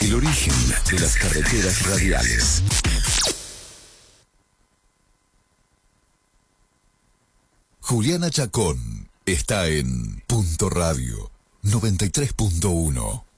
El origen de las carreteras radiales. Juliana Chacón está en Punto Radio 93.1.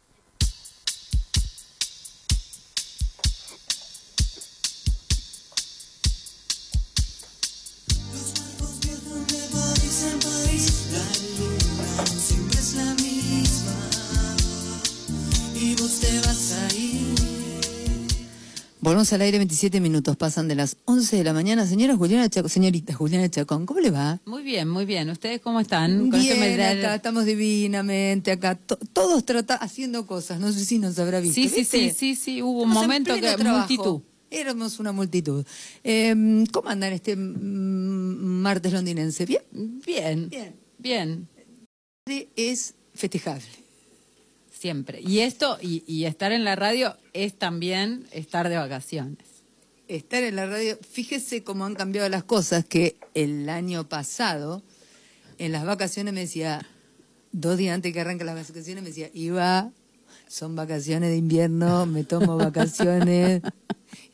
Volvemos al aire 27 minutos, pasan de las 11 de la mañana. Señora Juliana Chacón, señorita Juliana Chacón, ¿cómo le va? Muy bien, muy bien. ¿Ustedes cómo están? Con este Bien, acá estamos divinamente, acá to- todos trata haciendo cosas, no sé si nos habrá visto. Sí, sí, ¿viste? sí, sí, sí, hubo un Estamos momento que trabajo. multitud. Éramos una multitud. Eh, ¿Cómo andan este martes londinense? ¿Bien? Bien, Bien. bien, Es festejable. Siempre. Y esto, y, y estar en la radio es también estar de vacaciones. estar en la radio, fíjese cómo han cambiado las cosas, que el año pasado, en las vacaciones me decía, dos días antes que arranquen las vacaciones, me decía, iba, son vacaciones de invierno, me tomo vacaciones.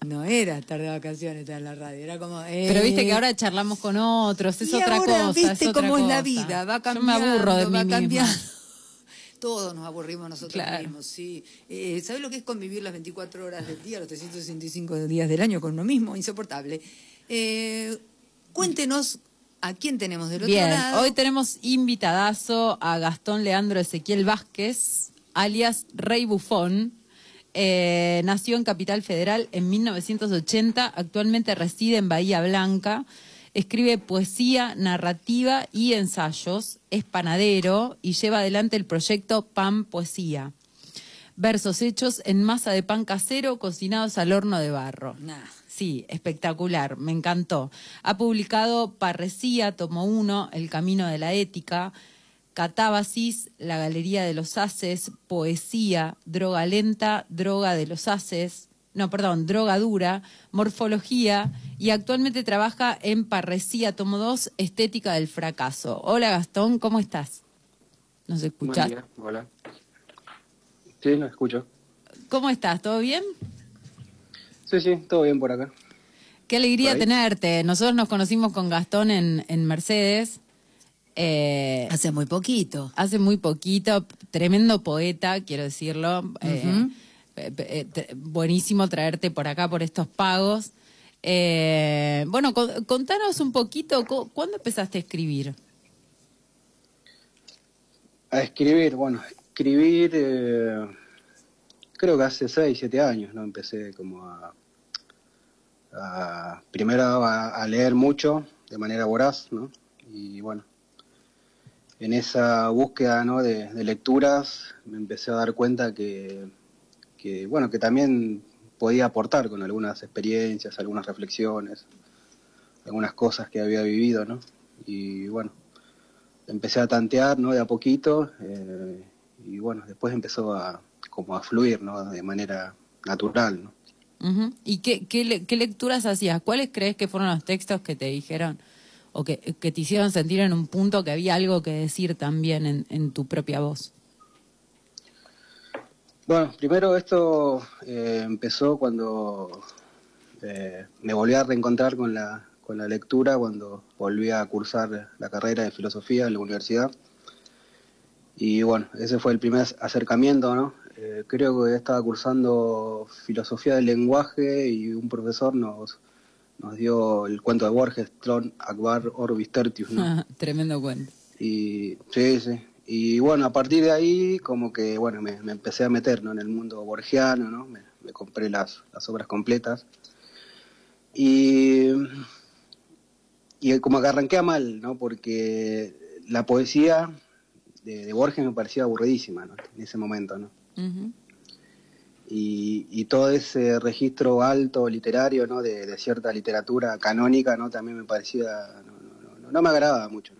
No era estar de vacaciones, estar en la radio, era como... Pero viste eh, que ahora charlamos con otros, es y otra ahora, cosa. viste es otra cómo es la vida, va Yo cambiando, me aburro de mí va misma. Todos nos aburrimos nosotros Claro. mismos, sí. Eh, ¿Sabes lo que es convivir las 24 horas del día, los 365 días del año con uno mismo? Insoportable. Eh, cuéntenos a quién tenemos del otro Bien, lado. hoy tenemos invitadazo a Gastón Leandro Ezequiel Vázquez, alias Rey Bufón. Eh, nació en Capital Federal en 1980, actualmente reside en Bahía Blanca. Escribe poesía, narrativa y ensayos. Es panadero y lleva adelante el proyecto Pan Poesía. Versos hechos en masa de pan casero cocinados al horno de barro. Nah. Sí, espectacular, me encantó. Ha publicado Parresía, tomo 1, El Camino de la Ética, Catábasis, La Galería de los Haces, Poesía, Droga Lenta, Droga de los Haces, no, perdón, Droga Dura, Morfología y actualmente trabaja en Parresía, tomo 2, Estética del Fracaso. Hola Gastón, ¿cómo estás? ¿Nos escuchás? Buen día, hola. Sí, lo escucho. ¿Cómo estás? ¿Todo bien? Sí, sí, todo bien por acá. Qué alegría tenerte. Nosotros nos conocimos con Gastón en, en Mercedes. Eh, Hace muy poquito. hace muy poquito, tremendo poeta, quiero decirlo. Eh, buenísimo traerte por acá, por estos pagos. Eh, bueno, con- contanos un poquito, cu- ¿cuándo empezaste a escribir? A escribir, bueno, escribir eh, creo que hace 6, 7 años, ¿no? Empecé como a, primero a, a leer mucho de manera voraz, ¿no? Y bueno, en esa búsqueda, ¿no? de, de lecturas me empecé a dar cuenta que, que, bueno, que también podía aportar con algunas experiencias, algunas reflexiones, algunas cosas que había vivido, ¿no? Y bueno, empecé a tantear, ¿no? De a poquito, eh, y bueno, después empezó a como a fluir, ¿no? De manera natural, ¿no? Ujú. ¿Y qué, qué lecturas hacías? ¿Cuáles crees que fueron los textos que te dijeron o que, que te hicieron sentir en un punto que había algo que decir también en, en tu propia voz? Bueno, primero esto eh, empezó cuando eh, me volví a reencontrar con la, con la lectura, cuando volví a cursar la carrera de filosofía en la universidad. Y bueno, ese fue el primer acercamiento, ¿no? Eh, creo que estaba cursando filosofía del lenguaje y un profesor nos, nos dio el cuento de Borges, Tron Akbar Orbis Tertius, ¿no? Tremendo cuento. Y sí, sí. Y bueno, a partir de ahí como que bueno, me, me empecé a meter ¿no? en el mundo borgiano, ¿no? Me, me compré las, las obras completas. Y, y como que arranqué a mal, ¿no? Porque la poesía de, de Borges me parecía aburridísima, ¿no? En ese momento, ¿no? Y, y todo ese registro alto literario ¿no? de, de cierta literatura canónica no también me parecía no, no, no, no me agradaba mucho.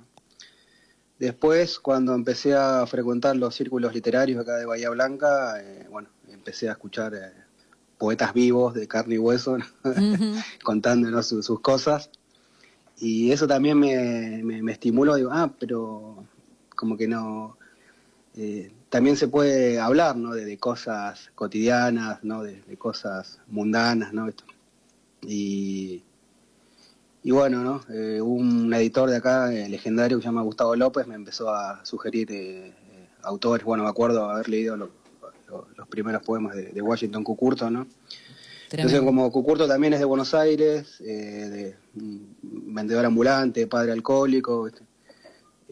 Después cuando empecé a frecuentar los círculos literarios acá de Bahía Blanca eh, bueno empecé a escuchar eh, poetas vivos de carne y hueso ¿no? Ujú. contándonos su- sus cosas y eso también me, me, me estimuló digo ah pero como que no... eh, también se puede hablar, ¿no? De, de cosas cotidianas, ¿no? De, de cosas mundanas, ¿no? Esto. Y, y bueno, ¿no? Eh, un editor de acá, eh, legendario, que se llama Gustavo López, me empezó a sugerir eh, eh, autores. Bueno, me acuerdo haber leído lo- lo- los primeros poemas de, de Washington Cucurto, ¿no? Entonces, como Cucurto también es de Buenos Aires, eh, de vendedor ambulante, padre alcohólico.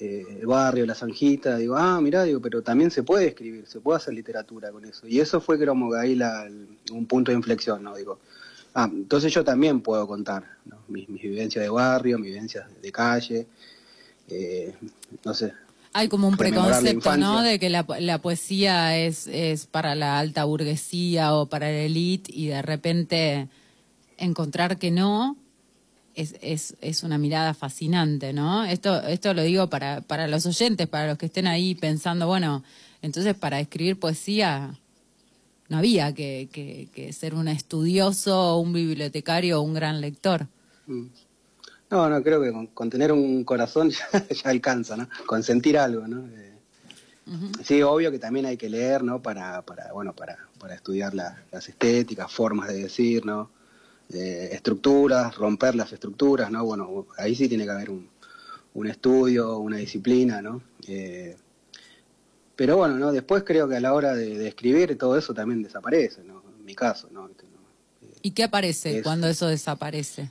Eh, el barrio, la zanjita, digo, ah, mirá, digo, pero también se puede escribir, se puede hacer literatura con eso. Y eso fue como que ahí la, el- un punto de inflexión, ¿no? Digo, ah, entonces yo también puedo contar, ¿no? Mis, mis vivencias de barrio, mis vivencias de calle, eh, no sé. Hay como un preconcepto, ¿no? De que la, la poesía es, es para la alta burguesía o para la élite y de repente encontrar que no es, es, es una mirada fascinante, ¿no? Esto, esto lo digo para, para los oyentes, para los que estén ahí pensando, bueno, entonces para escribir poesía no había que, que, que ser un estudioso, un bibliotecario o un gran lector. Mm. No, no, creo que con, con tener un corazón ya, ya alcanza, ¿no? Con sentir algo, ¿no? Eh, Sí, obvio que también hay que leer, ¿no? Para, para bueno, para, para estudiar la- las estéticas, formas de decir, ¿no? Eh, estructuras, romper las estructuras, ¿no? Bueno, ahí sí tiene que haber un, un estudio, una disciplina, ¿no? Eh, pero bueno, ¿no? Después creo que a la hora de, de escribir todo eso también desaparece, ¿no? En mi caso, ¿no? ¿Y qué aparece Es- cuando eso desaparece?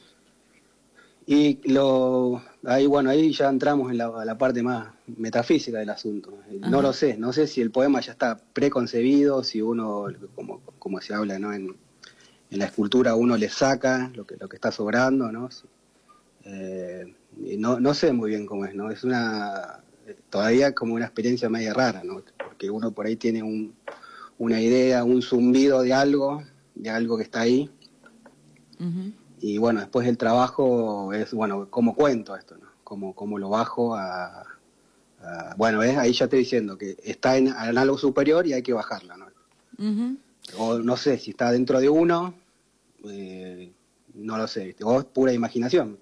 Y lo, ahí, bueno, ahí ya entramos en la, la parte más metafísica del asunto. Ajá. No lo sé, no sé si el poema ya está preconcebido, si uno, como, como se habla ¿no? en, en la escultura, uno le saca lo que, lo que está sobrando, ¿no? Eh, no, no sé muy bien cómo es, ¿no? Es una, todavía como una experiencia media rara, ¿no? Porque uno por ahí tiene un, una idea, un zumbido de algo, de algo que está ahí, y bueno, después el trabajo es, bueno, cómo cuento esto, ¿no? Cómo, cómo lo bajo a... a- bueno, ¿ves? ahí ya estoy diciendo que está en, en algo superior y hay que bajarla, ¿no? O no sé, si está dentro de uno, eh, no lo sé, o es pura imaginación.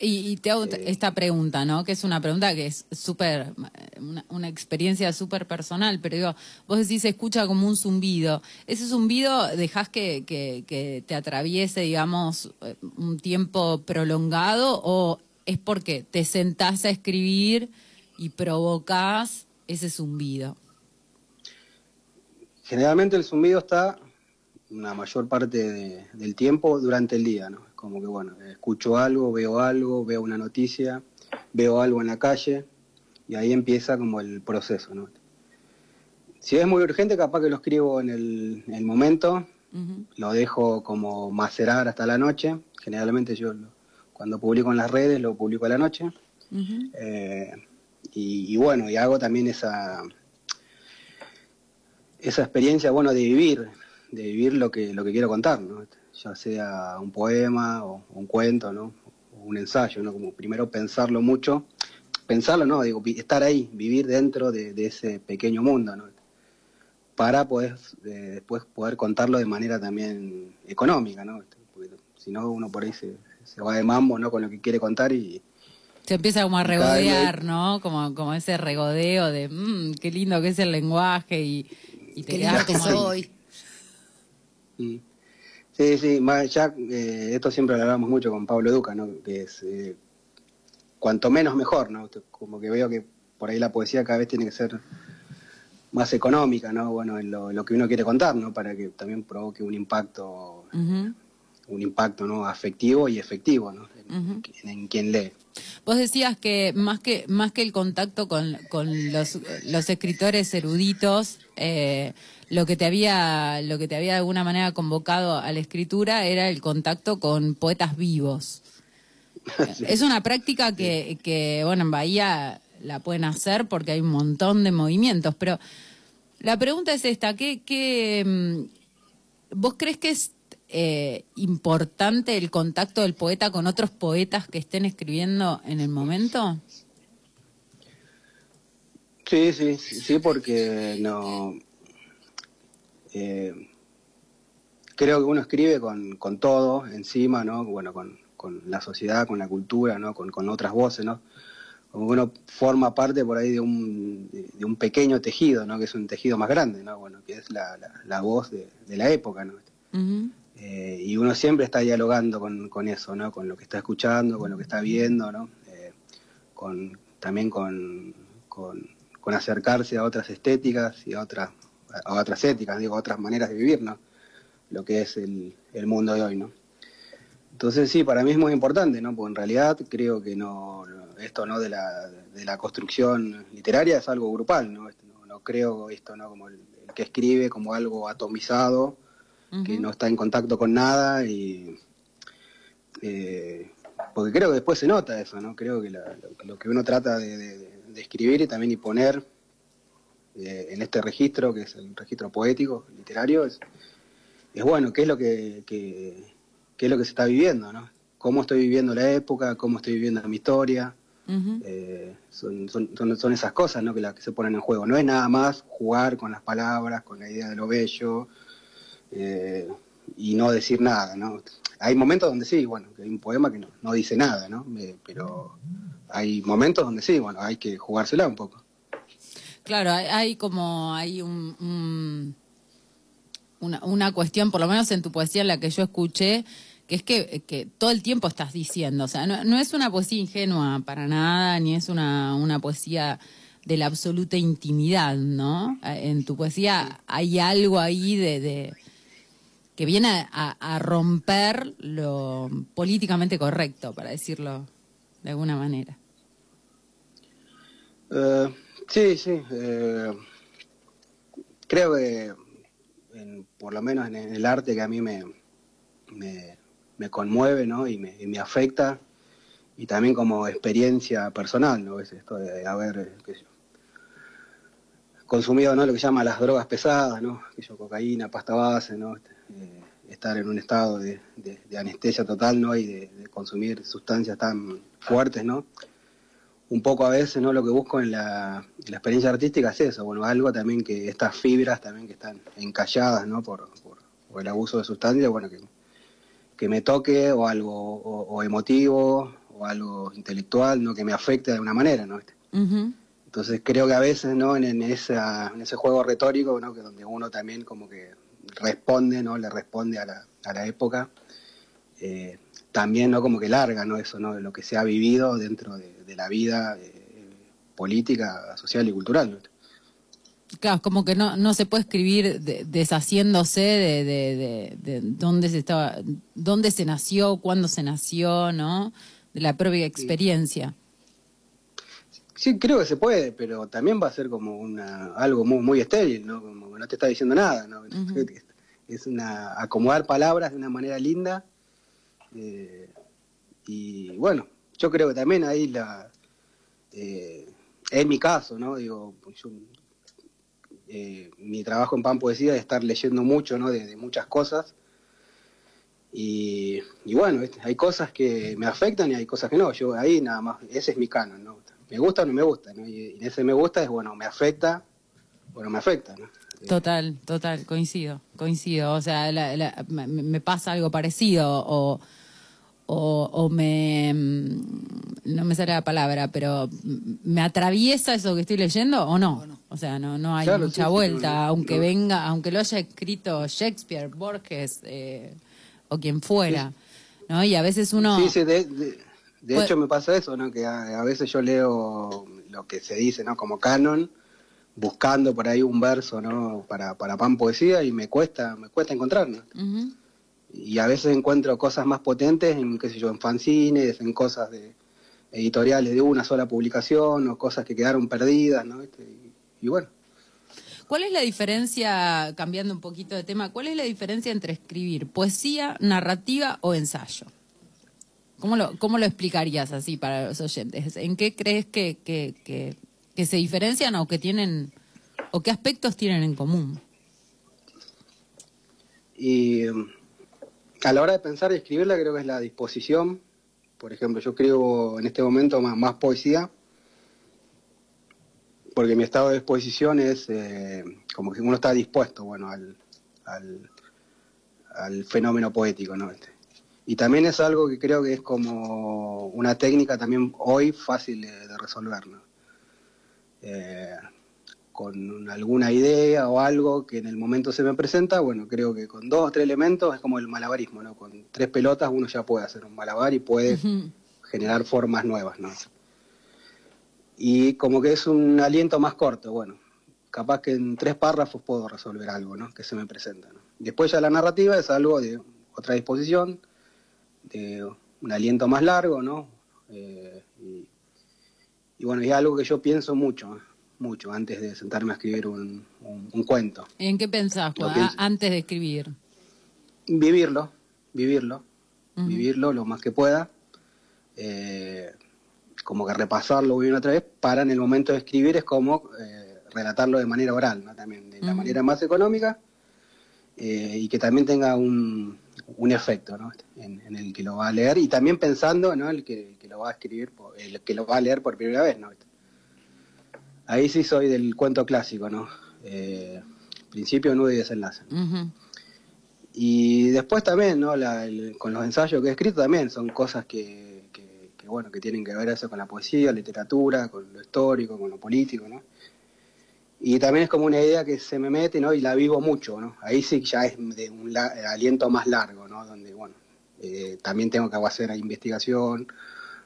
Y, y te hago Eh. esta pregunta, ¿no? Que es una pregunta que es súper, una, una experiencia súper personal, pero digo, vos decís, se escucha como un zumbido. ¿Ese zumbido dejás que, que, que te atraviese, digamos, eh, un tiempo prolongado o es porque te sentás a escribir y provocás ese zumbido? Generalmente el zumbido está una mayor parte de- del tiempo durante el día, ¿no? Como que, bueno, escucho algo, veo algo, veo una noticia, veo algo en la calle y ahí empieza como el proceso, ¿no? Si es muy urgente, capaz que lo escribo en el, en el momento, lo dejo como macerar hasta la noche. Generalmente yo lo- cuando publico en las redes lo publico a la noche. Eh, y, y bueno, y hago también esa esa experiencia, bueno, de vivir, de vivir lo que lo que quiero contar, ¿no? Ya sea un poema o un cuento, ¿no? O un ensayo, ¿no? Como primero pensarlo mucho, pensarlo, no, digo, estar ahí, vivir dentro de, de ese pequeño mundo, ¿no? Para poder eh, después poder contarlo de manera también económica, ¿no? Porque si no uno por ahí se, se va de mambo, ¿no? Con lo que quiere contar y Se empieza como a regodear, ¿no? Como, como ese regodeo de, mmm, qué lindo que es el lenguaje y, y te Qué lindo que soy. Mm. Sí, sí, ya, eh, esto siempre lo hablamos mucho con Pablo Duca, ¿no? Que es eh, cuanto menos mejor, ¿no? Como que veo que por ahí la poesía cada vez tiene que ser más económica, ¿no? Bueno, en lo, que uno quiere contar, ¿no? Para que también provoque un impacto. Un impacto, ¿no? Afectivo y efectivo, ¿no? En, Ujú. en quien lee. Vos decías que más que más que el contacto con, con los, los escritores eruditos, eh, lo que te había lo que te había de alguna manera convocado a la escritura era el contacto con poetas vivos. Es una práctica que, que, bueno, en Bahía la pueden hacer porque hay un montón de movimientos, pero la pregunta es esta, ¿qué, qué, mm, ¿vos crees que es eh, importante el contacto del poeta con otros poetas que estén escribiendo en el momento? Sí, sí, sí, porque no. eh, creo que uno escribe con, con todo encima, ¿no? Bueno, con, con la sociedad, con la cultura, ¿no? Con, con otras voces, ¿no? como que uno forma parte por ahí de un, de, un pequeño tejido, ¿no? Que es un tejido más grande, ¿no? Bueno, que es la, la, voz de, la época, ¿no? Eh, y uno siempre está dialogando con, con, eso, ¿no? Con lo que está escuchando, con lo que está viendo, ¿no? Eh, con, también con, con, acercarse a otras estéticas y a otras, a otras éticas, digo, a otras maneras de vivir, ¿no? Lo que es el, el mundo de hoy, ¿no? Entonces sí, para mí es muy importante, ¿no? Porque en realidad creo que no, esto no de la, de la construcción literaria es algo grupal, ¿no? No, creo esto no como el, que escribe como algo atomizado, que no está en contacto con nada y eh, porque creo que después se nota eso, ¿no? Creo que lo, que uno trata de, escribir y también y poner eh, en este registro, que es el registro poético, literario, es, es bueno, qué es lo que, que, qué es lo que se está viviendo, ¿no? Cómo estoy viviendo la época, cómo estoy viviendo mi historia, eh, son, son, son, esas cosas ¿no? que, que se ponen en juego. No es nada más jugar con las palabras, con la idea de lo bello eh, y no decir nada. ¿no? Hay momentos donde sí, bueno, hay un poema que no, no dice nada, ¿no? Eh, pero hay momentos donde sí, bueno, hay que jugársela un poco. Claro, hay, como, hay un, una, cuestión, por lo menos en tu poesía, en la que yo escuché, que es que, todo el tiempo estás diciendo, o sea, no, es una poesía ingenua para nada, ni es una, una poesía de la absoluta intimidad, ¿no? En tu poesía hay algo ahí de, que viene a, romper lo políticamente correcto, para decirlo de alguna manera. Eh, sí, sí. Eh, creo que, por lo menos en el arte que a mí me, me conmueve ¿no? y, me, afecta y también como experiencia personal, ¿no? Es esto de haber eh, consumido ¿no? lo que llama las drogas pesadas, ¿no? cocaína, pasta base, ¿no? Este, eh, estar en un estado de, anestesia total, ¿no? Y de, consumir sustancias tan fuertes, ¿no? Un poco a veces, ¿no? Lo que busco en la, experiencia artística es eso, bueno, algo también que estas fibras también que están encalladas, ¿no? Por, por, por el abuso de sustancias, bueno, que que me toque o algo o, emotivo o algo intelectual, no que me afecte de alguna manera, ¿no? Entonces creo que a veces, ¿no? En, esa, en ese juego retórico, ¿no? Que donde uno también como que responde, ¿no? Le responde a la, a la época, eh, también, ¿no? Como que larga, ¿no? Eso, ¿no? De lo que se ha vivido dentro de, la vida eh, política, social y cultural, ¿no? Claro, como que no, no se puede escribir deshaciéndose de, de, dónde se estaba, dónde se nació, cuándo se nació, ¿no? De la propia experiencia. Sí. Creo que se puede, pero también va a ser como una algo muy muy estéril, ¿no? Como no te está diciendo nada, ¿no? Es una acomodar palabras de una manera linda. Eh, y bueno, yo creo que también ahí la eh, en mi caso, ¿no? Digo, yo eh, mi trabajo en Pan Poesía es estar leyendo mucho, ¿no? De, muchas cosas. Y, bueno, hay cosas que me afectan y hay cosas que no. Yo ahí nada más, ese es mi canon, ¿no? Me gusta o no me gusta, ¿no? Y, ese me gusta es, bueno, me afecta o no me afecta, ¿no? Total, total, coincido, coincido. O sea, me, pasa algo parecido o, o, me... No me sale la palabra, pero ¿me atraviesa eso que estoy leyendo o no? O sea, no, no hay mucha vuelta, aunque venga, aunque lo haya escrito Shakespeare, Borges eh, o quien fuera, ¿no? Y a veces uno... Sí, sí, de, de, hecho me pasa eso, ¿no? Que a, veces yo leo lo que se dice, ¿no? Como canon, buscando por ahí un verso, ¿no? Para, para pan poesía y me cuesta, me cuesta encontrar, Y a veces encuentro cosas más potentes en, qué sé yo, en fanzines, en cosas de editoriales de una sola publicación o cosas que quedaron perdidas, ¿no? y bueno. ¿Cuál es la diferencia, cambiando un poquito de tema, cuál es la diferencia entre escribir poesía, narrativa o ensayo? ¿Cómo lo, cómo lo explicarías así para los oyentes? ¿En qué crees que, que, que, se diferencian o que tienen, o qué aspectos tienen en común? Y a la hora de pensar y escribirla creo que es la disposición. Por ejemplo, yo escribo en este momento más, más poesía porque mi estado de disposición es eh, como que uno está dispuesto, bueno, al, al, fenómeno poético, ¿no? Este. Y también es algo que creo que es como una técnica también hoy fácil de, de resolver, ¿no? Eh, con alguna idea o algo que en el momento se me presenta, bueno, creo que con dos o tres elementos es como el malabarismo, ¿no? Con tres pelotas uno ya puede hacer un malabar y puede generar formas nuevas, ¿no? Y como que es un aliento más corto, bueno, capaz que en tres párrafos puedo resolver algo, ¿no? Que se me presenta, ¿no? Después ya la narrativa es algo de otra disposición, de un aliento más largo, ¿no? Eh, y, y bueno, es algo que yo pienso mucho, mucho, antes de sentarme a escribir un, un- un cuento. ¿En qué pensás Juan, pienso. antes de escribir? Vivirlo, vivirlo, vivirlo lo más que pueda, eh, como que repasarlo una y otra vez, para en el momento de escribir es como eh, relatarlo de manera oral, ¿no? También, de la manera más económica, eh, y que también tenga un, un efecto, ¿no? En, en el que lo va a leer, y también pensando, ¿no? El que, el que lo va a escribir, el que lo va a leer por primera vez, ¿no? Ahí sí soy del cuento clásico, ¿no? Eh, principio, nudo y desenlace. Y después también, ¿no? La- el- con los ensayos que he escrito también son cosas que, que- que, bueno, que tienen que ver eso con la poesía, literatura, con lo histórico, con lo político, ¿no? Y también es como una idea que se me mete, ¿no? Y la vivo mucho, ¿no? Ahí sí ya es de un la- aliento más largo, ¿no? Donde, bueno, eh, también tengo que hacer investigación,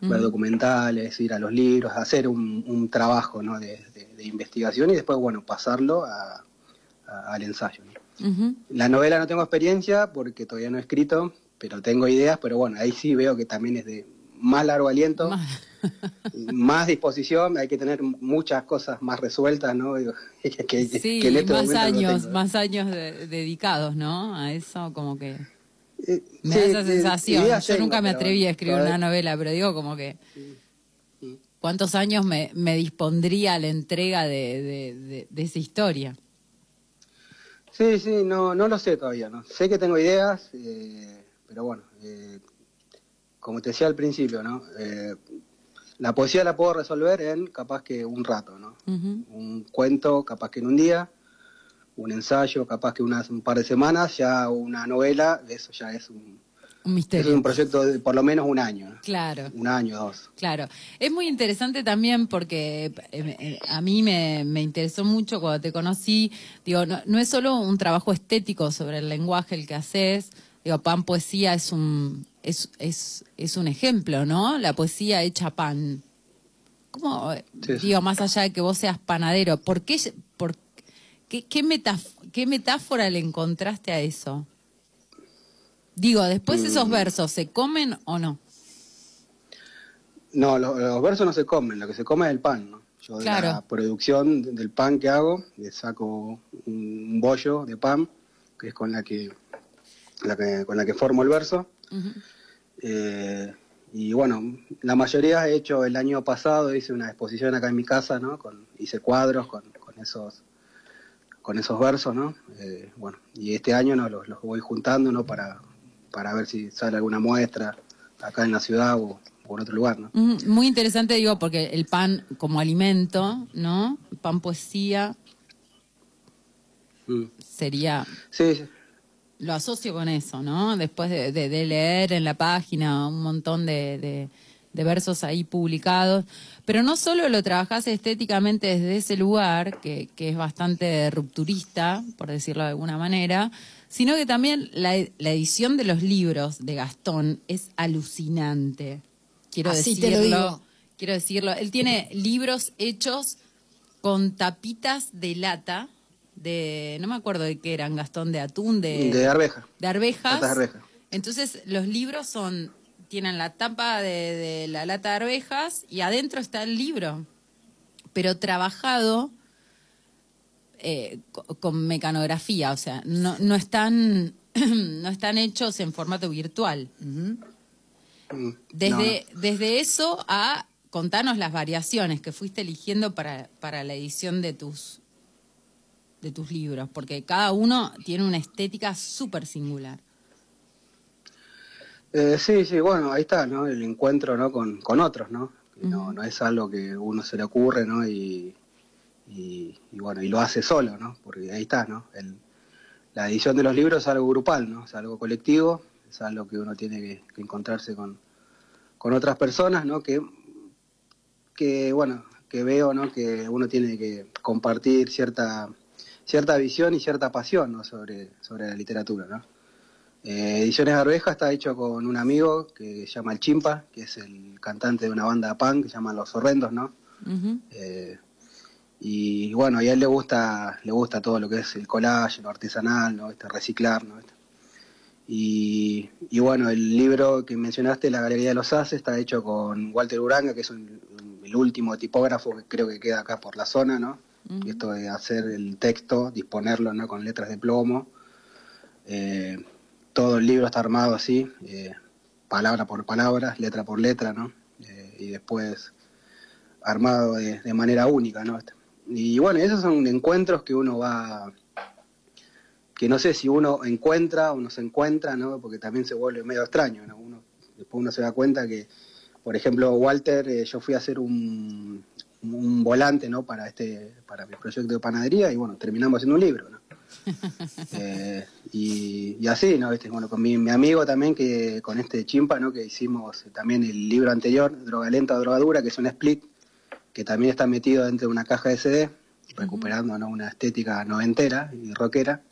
ver documentales, ir a los libros, hacer un, un trabajo, ¿no? De, de- de investigación y después, bueno, pasarlo a- a- al ensayo. La novela no tengo experiencia porque todavía no he escrito, pero tengo ideas, pero bueno, ahí sí veo que también es de más largo aliento, Más- más disposición, hay que tener muchas cosas más resueltas, ¿no? Que, que- Sí, que en este más años, tengo. más años de- dedicados, ¿no? A eso como que Eh, me sí, da esa eh, sensación. Yo tengo, nunca me atreví a escribir una novela, pero digo como que cuántos años me, me dispondría a la entrega de, de- de- de esa historia. Sí, sí, no, no lo sé todavía, ¿no? Sé que tengo ideas, eh, pero bueno, eh, como te decía al principio, ¿no? Eh, la poesía la puedo resolver en capaz que un rato, ¿no? Un cuento capaz que en un día, un ensayo capaz que unas, un par de semanas, ya una novela, eso ya es un, Un eso es misterio. un proyecto de por lo menos un año. Claro. Un año, dos. Claro, es muy interesante también porque eh, eh, a mí me, me interesó mucho cuando te conocí, digo, no, no es solo un trabajo estético sobre el lenguaje el que haces, digo, pan poesía es un, es, es, es un ejemplo, ¿no? La poesía hecha pan. ¿Cómo, Sí, digo, más allá de que vos seas panadero, ¿por qué, por, qué, qué, metáf- qué metáfora le encontraste a eso? Digo, después esos Mm. versos, ¿se comen o no? No, lo- los, versos no se comen, lo que se come es el pan, ¿no? Yo de la Claro. producción de- del pan que hago, le saco un bollo de pan, que es con la que, la que- con la que formo el verso. Eh, y bueno, la mayoría he hecho el año pasado, hice una exposición acá en mi casa, ¿no? Con, hice cuadros con, con esos con esos versos, ¿no? Eh, bueno, y este año no los, los voy juntando, ¿no? Para, para ver si sale alguna muestra acá en la ciudad o, o en otro lugar, ¿no? Muy interesante, digo, porque el pan como alimento, ¿no? Pan poesía Mm. sería, Sí, sí. Lo asocio con eso, ¿no? Después de, de- de leer en la página un montón de, de- de versos ahí publicados, pero no solo lo trabajás estéticamente desde ese lugar, que, que es bastante rupturista, por decirlo de alguna manera, sino que también la, la edición de los libros de Gastón es alucinante. Quiero Así te decirlo. lo digo. Quiero decirlo. Él tiene libros hechos con tapitas de lata, de, no me acuerdo de qué eran, Gastón, de atún, de, de arveja. de arvejas. Latas de arveja. Entonces, los libros son, tienen la tapa de, de la lata de arvejas y adentro está el libro, pero trabajado eh, co- con mecanografía, o sea, no, no están no están hechos en formato virtual. Desde, no, desde eso a contarnos las variaciones que fuiste eligiendo para, para la edición de tus de tus libros, porque cada uno tiene una estética súper singular. Eh, sí, sí, bueno, ahí está, ¿no? El encuentro, ¿no? Con, con otros, ¿no? No, no es algo que uno se le ocurre, ¿no? Y, y, y bueno, y lo hace solo, ¿no? Porque ahí está, ¿no? El, la edición de los libros es algo grupal, ¿no? Es algo colectivo, es algo que uno tiene que, que encontrarse con, con otras personas, ¿no? Que, que, bueno, que veo, ¿no? Que uno tiene que compartir cierta, cierta visión y cierta pasión, ¿no? Sobre, sobre la literatura, ¿no? Eh, Ediciones Arveja está hecho con un amigo que se llama El Chimpa, que es el cantante de una banda punk que se llama Los Horrendos, ¿no? Eh, y bueno, y a él le gusta, le gusta todo lo que es el collage, lo artesanal, ¿no? Este, reciclar, ¿no? Este. Y, y bueno, el libro que mencionaste, La Galería de los Haces, está hecho con Walter Uranga, que es un- un- el último tipógrafo que creo que queda acá por la zona, ¿no? Esto de hacer el texto, disponerlo, ¿no? Con letras de plomo. Eh, todo el libro está armado así, eh, palabra por palabra, letra por letra, ¿no? Eh, y después armado de, manera única, ¿no? Y bueno, esos son encuentros que uno va, que no sé si uno encuentra o no se encuentra, ¿no? Porque también se vuelve medio extraño, ¿no? Uno, después uno se da cuenta que, por ejemplo, Walter, yo fui a hacer un, un volante, ¿no? Para este, para mi proyecto de panadería y bueno, terminamos haciendo un libro, ¿no? Eh, y, y así, ¿no? Este, bueno, con mi, mi amigo también, que con este chimpa, ¿no? Que hicimos también el libro anterior, Droga Lenta, Droga Dura, que es un split, que también está metido dentro de una caja de CD, recuperando ¿no? una estética noventera y rockera.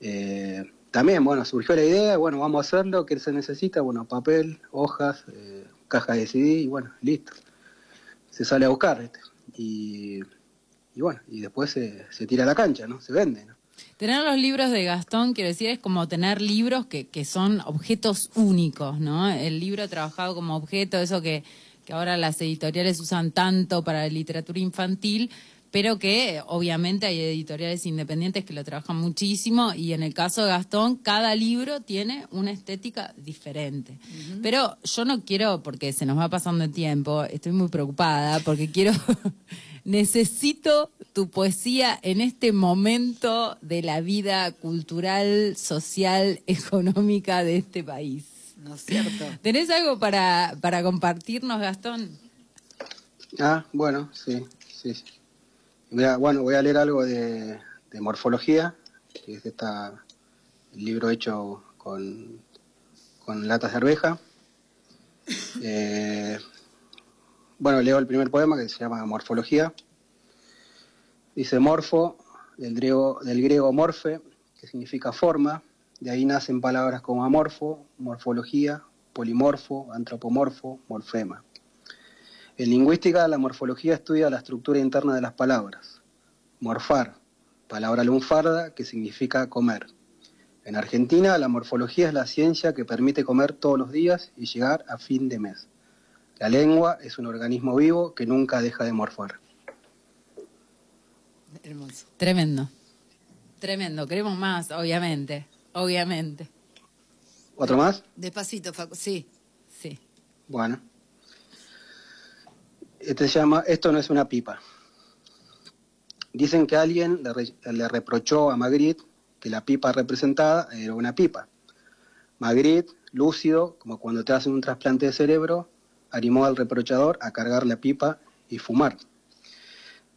Eh, también, bueno, surgió la idea, bueno, vamos a hacerlo, ¿qué se necesita? Bueno, papel, hojas, eh, caja de CD y bueno, listo. Se sale a buscar. Y, y bueno, y después se, se tira a la cancha, ¿no? Se vende, ¿no? Tener los libros de Gastón, quiero decir, es como tener libros que, que son objetos únicos, ¿no? El libro trabajado como objeto, eso que, que ahora las editoriales usan tanto para la literatura infantil, pero que obviamente hay editoriales independientes que lo trabajan muchísimo y en el caso de Gastón, cada libro tiene una estética diferente. Pero yo no quiero, porque se nos va pasando el tiempo, estoy muy preocupada porque quiero, necesito tu poesía en este momento de la vida cultural, social, económica de este país. ¿No es cierto? ¿Tenés algo para, para compartirnos, Gastón? Ah, bueno, sí, sí. sí. Mira, bueno, voy a leer algo de, morfología, que es esta, el libro hecho con, con latas de arveja. Eh, bueno, leo el primer poema que se llama Morfología. Dice morfo, del griego, del griego morfe, que significa forma. De ahí nacen palabras como amorfo, morfología, polimorfo, antropomorfo, morfema. En lingüística, la morfología estudia la estructura interna de las palabras. Morfar, palabra lunfarda que significa comer. En Argentina, la morfología es la ciencia que permite comer todos los días y llegar a fin de mes. La lengua es un organismo vivo que nunca deja de morfar. Hermoso. Tremendo. Tremendo. Queremos más, obviamente. Obviamente. ¿Otro más? Despacito, Facu. Sí. Sí. Bueno. Este se llama Esto no es una pipa. Dicen que alguien le, re- le reprochó a Magritte que la pipa representada era una pipa. Magritte, lúcido, como cuando te hacen un trasplante de cerebro, animó al reprochador a cargar la pipa y fumar.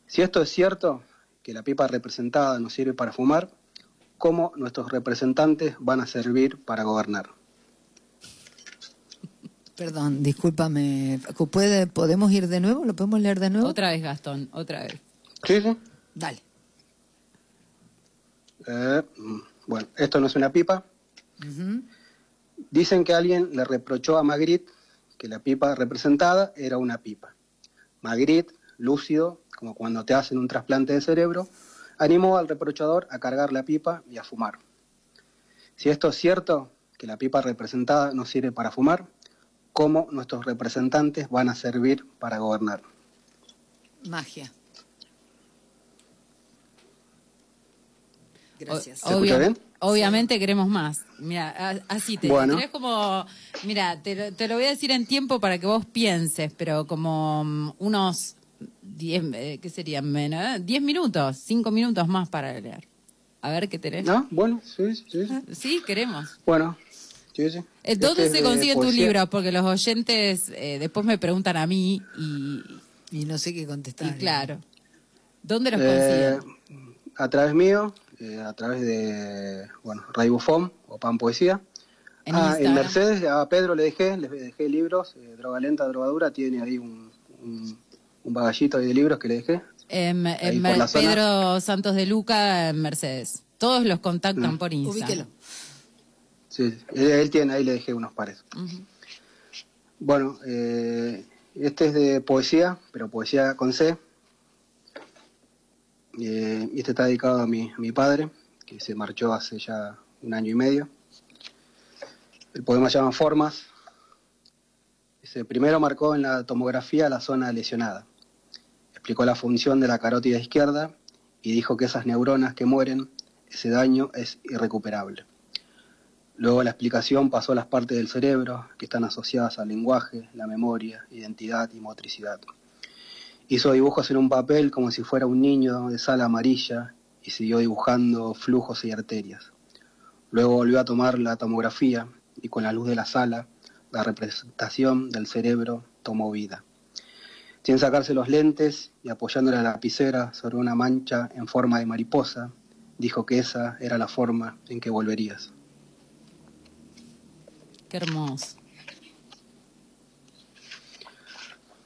Si esto es cierto, que la pipa representada nos sirve para fumar, ¿cómo nuestros representantes van a servir para gobernar? Perdón, discúlpame. Facu, ¿Puede, ¿Podemos ir de nuevo? ¿Lo podemos leer de nuevo? Otra vez, Gastón. Otra vez. Sí, sí. Dale. Eh, mm, bueno, esto no es una pipa. Dicen que alguien le reprochó a Magritte que la pipa representada era una pipa. Magritte, lúcido, como cuando te hacen un trasplante de cerebro, animó al reprochador a cargar la pipa y a fumar. Si esto es cierto, que la pipa representada no sirve para fumar, ¿cómo nuestros representantes van a servir para gobernar? Magia. Gracias. ¿Se escucha bien? Obviamente queremos más. Mira, a- así te Bueno. como, mira, te, lo- te lo voy a decir en tiempo para que vos pienses, pero como mm, unos 10, eh, ¿qué serían menos? 10 minutos, 5 minutos más para leer. A ver qué tenés. ¿No? Bueno, sí, sí, sí. Sí, queremos. Bueno, sí, sí. Eh, ¿Dónde Este se consiguen tus libros? Porque los oyentes eh, después me preguntan a mí y, Y no sé qué y contestar. claro. ¿Dónde los Eh, consiguen? a través mío, eh, a través de, bueno, Ray Bufón o Pan Poesía. en ah, en. Mercedes a Pedro le dejé, le dejé libros, eh, Droga Lenta, Drogadura, tiene ahí un, un, un bagallito ahí de libros que le dejé. En, en zona. Pedro Santos de Luca, en Mercedes. Todos los contactan Mm. por Instagram. Ubíquelo. Sí, él, él tiene, ahí le dejé unos pares. Bueno, eh, este es de poesía, pero poesía con C. Eh, este está dedicado a mi, a mi padre, que se marchó hace ya un año y medio. El poema se llama Formas. Dice, primero marcó en la tomografía la zona lesionada. Explicó la función de la carótida izquierda y dijo que esas neuronas que mueren, ese daño es irrecuperable. Luego la explicación pasó a las partes del cerebro que están asociadas al lenguaje, la memoria, identidad y motricidad. Hizo dibujos en un papel como si fuera un niño de sala amarilla y siguió dibujando flujos y arterias. Luego volvió a tomar la tomografía y con la luz de la sala, la representación del cerebro tomó vida. Sin sacarse los lentes y apoyando la lapicera sobre una mancha en forma de mariposa, dijo que esa era la forma en que volverías. Qué hermoso.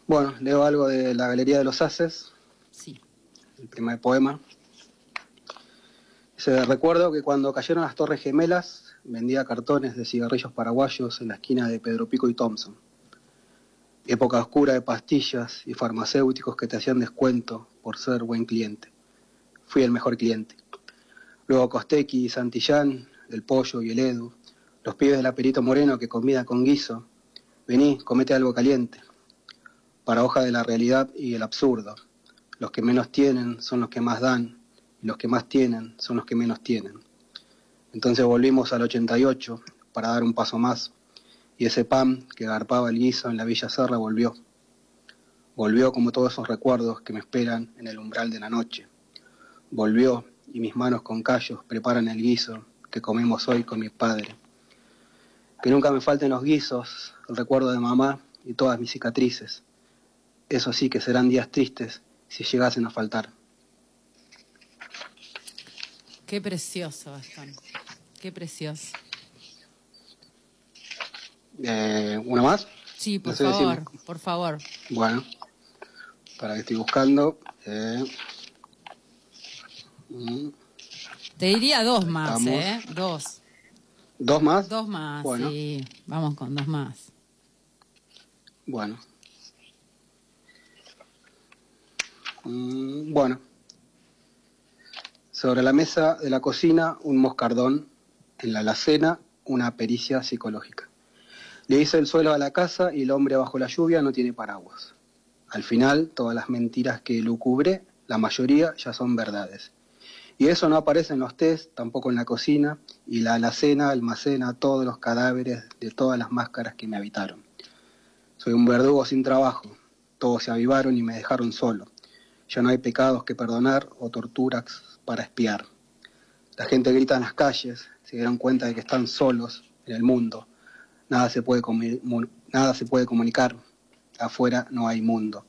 Bueno, leo algo de la Galería de los Haces, Sí. el primer poema. Se recuerdo que cuando cayeron las Torres Gemelas, vendía cartones de cigarrillos paraguayos en la esquina de Pedro Pico y Thompson. Época oscura de pastillas y farmacéuticos que te hacían descuento por ser buen cliente. Fui el mejor cliente. Luego Costequi y Santillán, el Pollo y el Edu, los pibes del Aperito Moreno que comida con guiso. Vení, comete algo caliente. Paradoja de la realidad y el absurdo. Los que menos tienen son los que más dan, y los que más tienen son los que menos tienen. Entonces volvimos al 88 para dar un paso más, y ese pan que garpaba el guiso en la Villa Serra volvió. Volvió como todos esos recuerdos que me esperan en el umbral de la noche. Volvió y mis manos con callos preparan el guiso que comemos hoy con mi padre. Que nunca me falten los guisos, el recuerdo de mamá y todas mis cicatrices. Eso sí que serán días tristes si llegasen a faltar. Qué precioso, Gastón. Qué precioso. Eh, ¿Una más? Sí, por No sé favor, decirme. por favor. Bueno, para que estoy buscando. eh, mm, Te diría dos más, Estamos. ¿eh? Dos. ¿Dos más? Dos más, Bueno. sí. Vamos con dos más. Bueno. Mm, bueno. Sobre la mesa de la cocina, un moscardón. En la alacena, una pericia psicológica. Le hice el suelo a la casa y el hombre bajo la lluvia no tiene paraguas. Al final, todas las mentiras que lucubre, la mayoría ya son verdades. Y eso no aparece en los test, tampoco en la cocina, y la alacena almacena todos los cadáveres de todas las máscaras que me habitaron. Soy un verdugo sin trabajo. Todos se avivaron y me dejaron solo. Ya no hay pecados que perdonar o torturas para espiar. La gente grita en las calles, se dieron cuenta de que están solos en el mundo. Nada se puede, nada se puede comunicar. Afuera no hay mundo.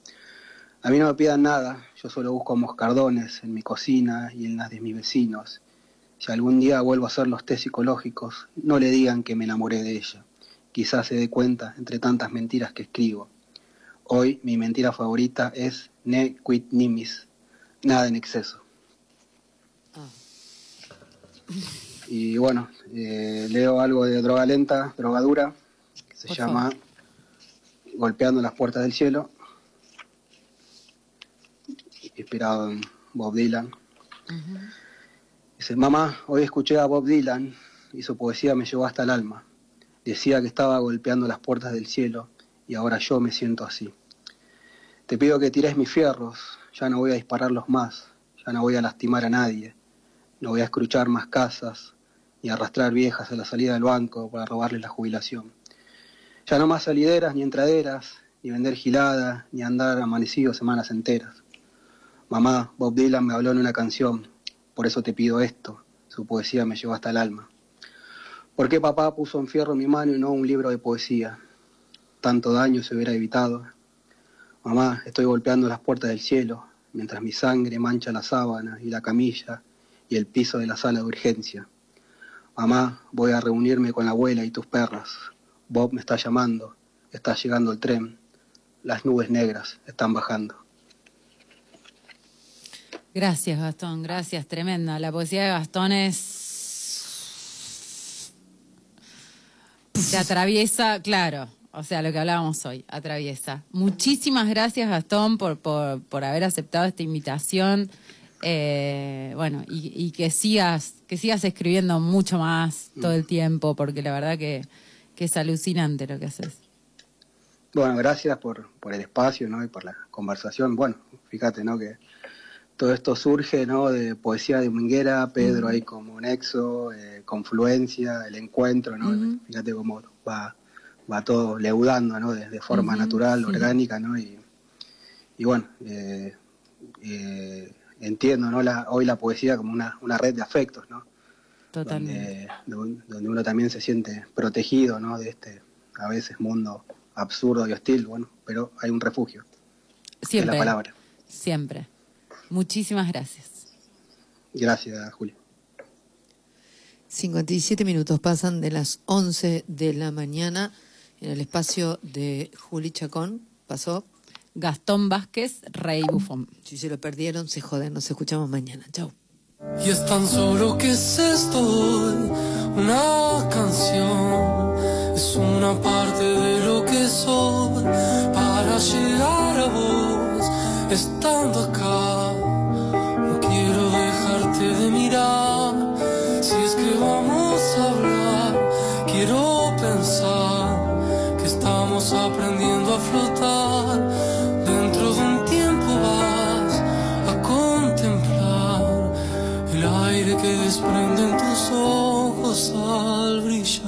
A mí no me pidan nada, yo solo busco moscardones en mi cocina y en las de mis vecinos. Si algún día vuelvo a hacer los test psicológicos, no le digan que me enamoré de ella. Quizás se dé cuenta entre tantas mentiras que escribo. Hoy mi mentira favorita es ne quid nimis, nada en exceso. Y bueno, eh, leo algo de droga lenta, droga dura, que se Por llama Golpeando las puertas del cielo, inspirado en Bob Dylan. Dice, mamá, hoy escuché a Bob Dylan y su poesía me llegó hasta el alma. Decía que estaba golpeando las puertas del cielo y ahora yo me siento así. Te pido que tires mis fierros, ya no voy a dispararlos más, ya no voy a lastimar a nadie, no voy a escruchar más casas, ni arrastrar viejas a la salida del banco para robarles la jubilación. Ya no más salideras ni entraderas, ni vender gilada, ni andar amanecido semanas enteras. Mamá, Bob Dylan me habló en una canción, por eso te pido esto, su poesía me llegó hasta el alma. ¿Por qué papá puso en fierro mi mano y no un libro de poesía? Tanto daño se hubiera evitado. Mamá, estoy golpeando las puertas del cielo, mientras mi sangre mancha la sábana y la camilla y el piso de la sala de urgencia. Mamá, voy a reunirme con la abuela y tus perras. Bob me está llamando. Está llegando el tren. Las nubes negras están bajando. Gracias, Gastón, gracias, tremenda. La poesía de Gastón es. Se atraviesa, claro, o sea, lo que hablábamos hoy, atraviesa. Muchísimas gracias, Gastón, por, por, por haber aceptado esta invitación. Eh, bueno, y, y que sigas, que sigas escribiendo mucho más todo el tiempo, porque la verdad que, que es alucinante lo que haces. Bueno, gracias por, por el espacio ¿no? y por la conversación. Bueno, fíjate ¿no? que todo esto surge ¿no? de poesía de Minguera, Pedro ahí como nexo, eh, confluencia, el encuentro, ¿no? fíjate cómo va, va todo leudando ¿no? de, de forma natural, sí. orgánica, ¿no? y, y bueno, eh, eh, entiendo ¿no? la, hoy la poesía como una, una red de afectos, ¿no? Totalmente. donde, donde uno también se siente protegido ¿no? de este a veces mundo absurdo y hostil, bueno, pero hay un refugio, Siempre. es la palabra. Siempre. Muchísimas gracias. Gracias, Julio. 57 minutos pasan de las 11 de la mañana en el espacio de Juli Chacón. Pasó. Gastón Vázquez, Rey Bufón. Si se lo perdieron, se joden. Nos escuchamos mañana. Chau. Y es tan solo que es esto, una canción, es una parte de lo que soy para llegar a vos, estando acá. Mirar, si es que vamos a hablar, quiero pensar que estamos aprendiendo a flotar. Dentro de un tiempo vas a contemplar el aire que desprenden tus ojos al brillar.